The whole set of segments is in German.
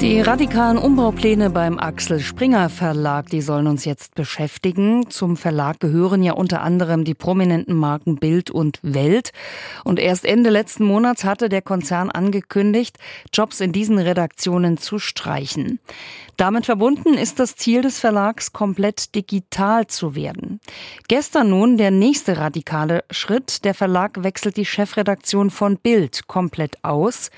Die radikalen Umbaupläne beim Axel Springer Verlag, die sollen uns jetzt beschäftigen. Zum Verlag gehören ja unter anderem die prominenten Marken Bild und Welt. Und erst Ende letzten Monats hatte der Konzern angekündigt, Jobs in diesen Redaktionen zu streichen. Damit verbunden ist das Ziel des Verlags, komplett digital zu werden. Gestern nun der nächste radikale Schritt. Der Verlag wechselt die Chefredaktion von Bild komplett aus.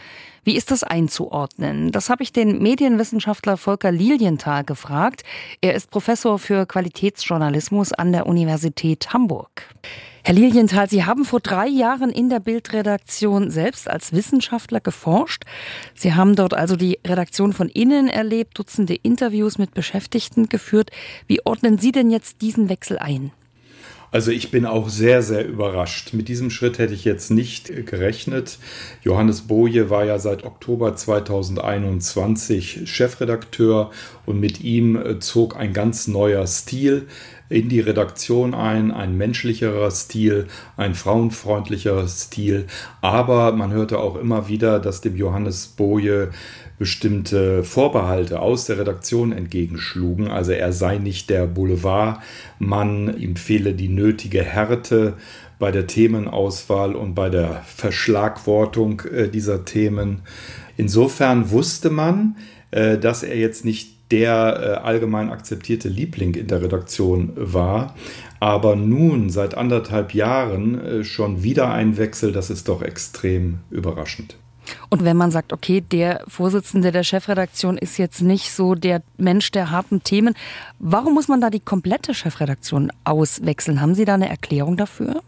Wie ist das einzuordnen? Das habe ich den Medienwissenschaftler Volker Lilienthal gefragt. Er ist Professor für Qualitätsjournalismus an der Universität Hamburg. Herr Lilienthal, Sie haben vor drei Jahren in der Bildredaktion selbst als Wissenschaftler geforscht. Sie haben dort also die Redaktion von innen erlebt, Dutzende Interviews mit Beschäftigten geführt. Wie ordnen Sie denn jetzt diesen Wechsel ein? Also ich bin auch sehr, sehr überrascht. Mit diesem Schritt hätte ich jetzt nicht gerechnet. Johannes Boje war ja seit Oktober 2021 Chefredakteur und mit ihm äh, zog ein ganz neuer Stil in die Redaktion ein, ein menschlicherer Stil, ein frauenfreundlicherer Stil. Aber man hörte auch immer wieder, dass dem Johannes Boje bestimmte Vorbehalte aus der Redaktion entgegenschlugen. Also er sei nicht der Boulevardmann, ihm fehle die nötige Härte bei der Themenauswahl und bei der Verschlagwortung äh, dieser Themen. Insofern wusste man, äh, dass er jetzt nicht der äh, allgemein akzeptierte Liebling in der Redaktion war. Aber nun, seit anderthalb Jahren, schon wieder ein Wechsel, das ist doch extrem überraschend. Und wenn man sagt, okay, der Vorsitzende der Chefredaktion ist jetzt nicht so der Mensch der harten Themen, warum muss man da die komplette Chefredaktion auswechseln? Haben Sie da eine Erklärung dafür?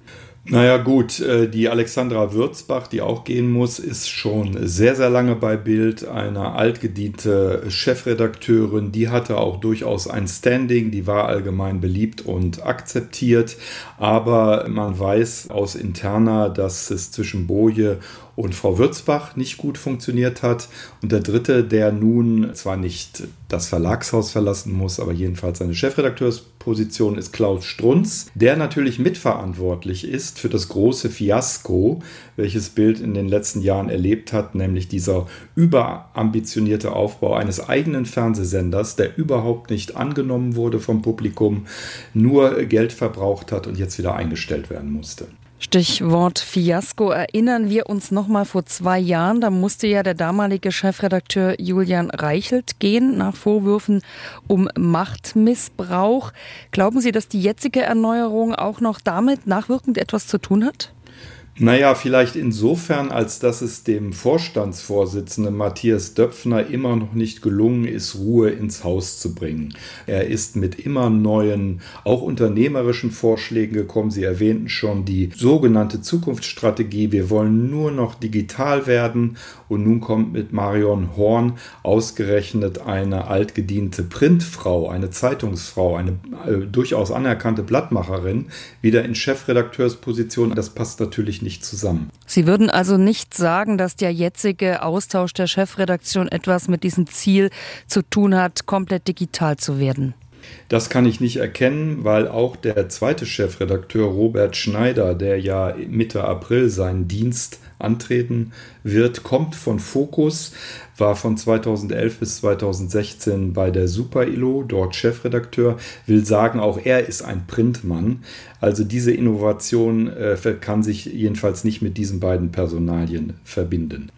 Naja gut, äh, die Alexandra Würzbach, die auch gehen muss, ist schon sehr, sehr lange bei Bild, eine altgediente Chefredakteurin, die hatte auch durchaus ein Standing, die war allgemein beliebt und akzeptiert, aber man weiß aus interner, dass es zwischen Boje und Frau Würzbach nicht gut funktioniert hat. Und der dritte, der nun zwar nicht das Verlagshaus verlassen muss, aber jedenfalls seine Chefredakteursposition ist Klaus Strunz, der natürlich mitverantwortlich ist für das große Fiasko, welches Bild in den letzten Jahren erlebt hat, nämlich dieser überambitionierte Aufbau eines eigenen Fernsehsenders, der überhaupt nicht angenommen wurde vom Publikum, nur Geld verbraucht hat und jetzt wieder eingestellt werden musste. Stichwort Fiasko. Erinnern wir uns noch mal vor zwei Jahren. Da musste ja der damalige Chefredakteur Julian Reichelt gehen nach Vorwürfen um Machtmissbrauch. Glauben Sie, dass die jetzige Erneuerung auch noch damit nachwirkend etwas zu tun hat? Naja, vielleicht insofern, als dass es dem Vorstandsvorsitzenden Matthias Döpfner immer noch nicht gelungen ist, Ruhe ins Haus zu bringen. Er ist mit immer neuen, auch unternehmerischen Vorschlägen gekommen. Sie erwähnten schon die sogenannte Zukunftsstrategie. Wir wollen nur noch digital werden. Und nun kommt mit Marion Horn ausgerechnet eine altgediente Printfrau, eine Zeitungsfrau, eine äh, durchaus anerkannte Blattmacherin, wieder in Chefredakteursposition. Das passt natürlich nicht zusammen. Sie würden also nicht sagen, dass der jetzige Austausch der Chefredaktion etwas mit diesem Ziel zu tun hat, komplett digital zu werden? Das kann ich nicht erkennen, weil auch der zweite Chefredakteur Robert Schneider, der ja Mitte April seinen Dienst antreten wird, kommt von Focus, war von 2011 bis 2016 bei der Super ILO, dort Chefredakteur, will sagen, auch er ist ein Printmann. Also diese Innovation äh, kann sich jedenfalls nicht mit diesen beiden Personalien verbinden.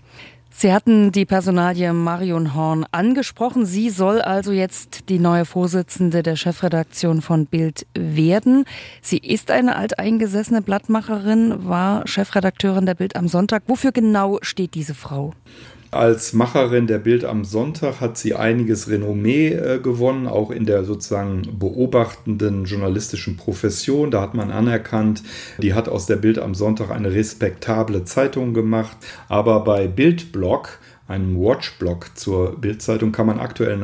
Sie hatten die Personalie Marion Horn angesprochen. Sie soll also jetzt die neue Vorsitzende der Chefredaktion von Bild werden. Sie ist eine alteingesessene Blattmacherin, war Chefredakteurin der Bild am Sonntag. Wofür genau steht diese Frau? Als Macherin der Bild am Sonntag hat sie einiges Renommee äh, gewonnen, auch in der sozusagen beobachtenden journalistischen Profession. Da hat man anerkannt, die hat aus der Bild am Sonntag eine respektable Zeitung gemacht. Aber bei Bildblog einem Watchblog zur Bildzeitung kann man aktuell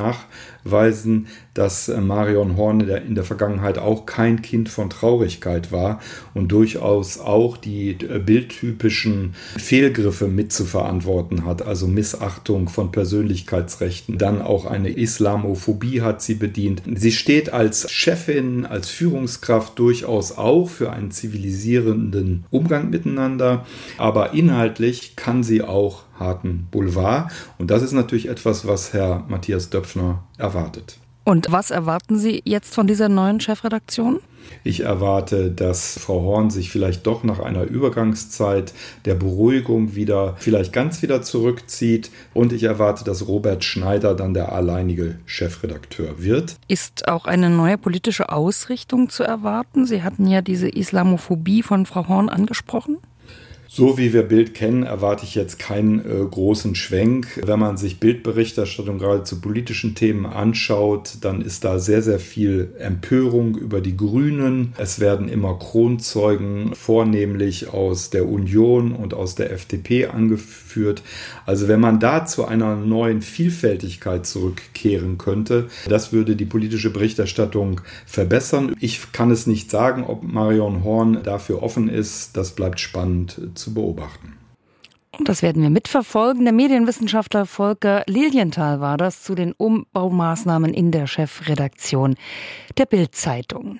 hinweisen, dass äh, Marion Horn in der Vergangenheit auch kein Kind von Traurigkeit war und durchaus auch die äh, bildtypischen Fehlgriffe mit zu verantworten hat, also Missachtung von Persönlichkeitsrechten. Dann auch eine Islamophobie hat sie bedient. Sie steht als Chefin, als Führungskraft durchaus auch für einen zivilisierenden Umgang miteinander, aber inhaltlich kann sie auch harten Boulevard. Und das ist natürlich etwas, was Herr Matthias Döpfner erwartet. Und was erwarten Sie jetzt von dieser neuen Chefredaktion? Ich erwarte, dass Frau Horn sich vielleicht doch nach einer Übergangszeit der Beruhigung wieder, vielleicht ganz wieder zurückzieht. Und ich erwarte, dass Robert Schneider dann der alleinige Chefredakteur wird. Ist auch eine neue politische Ausrichtung zu erwarten? Sie hatten ja diese Islamophobie von Frau Horn angesprochen. So wie wir Bild kennen, erwarte ich jetzt keinen äh, großen Schwenk. Wenn man sich Bildberichterstattung gerade zu politischen Themen anschaut, dann ist da sehr, sehr viel Empörung über die Grünen. Es werden immer Kronzeugen vornehmlich aus der Union und aus der FDP angeführt. Also wenn man da zu einer neuen Vielfältigkeit zurückkehren könnte, das würde die politische Berichterstattung verbessern. Ich kann es nicht sagen, ob Marion Horn dafür offen ist. Das bleibt spannend zu beobachten. Und das werden wir mitverfolgen. Der Medienwissenschaftler Volker Lilienthal war das zu den Umbaumaßnahmen in der Chefredaktion der Bild-Zeitung.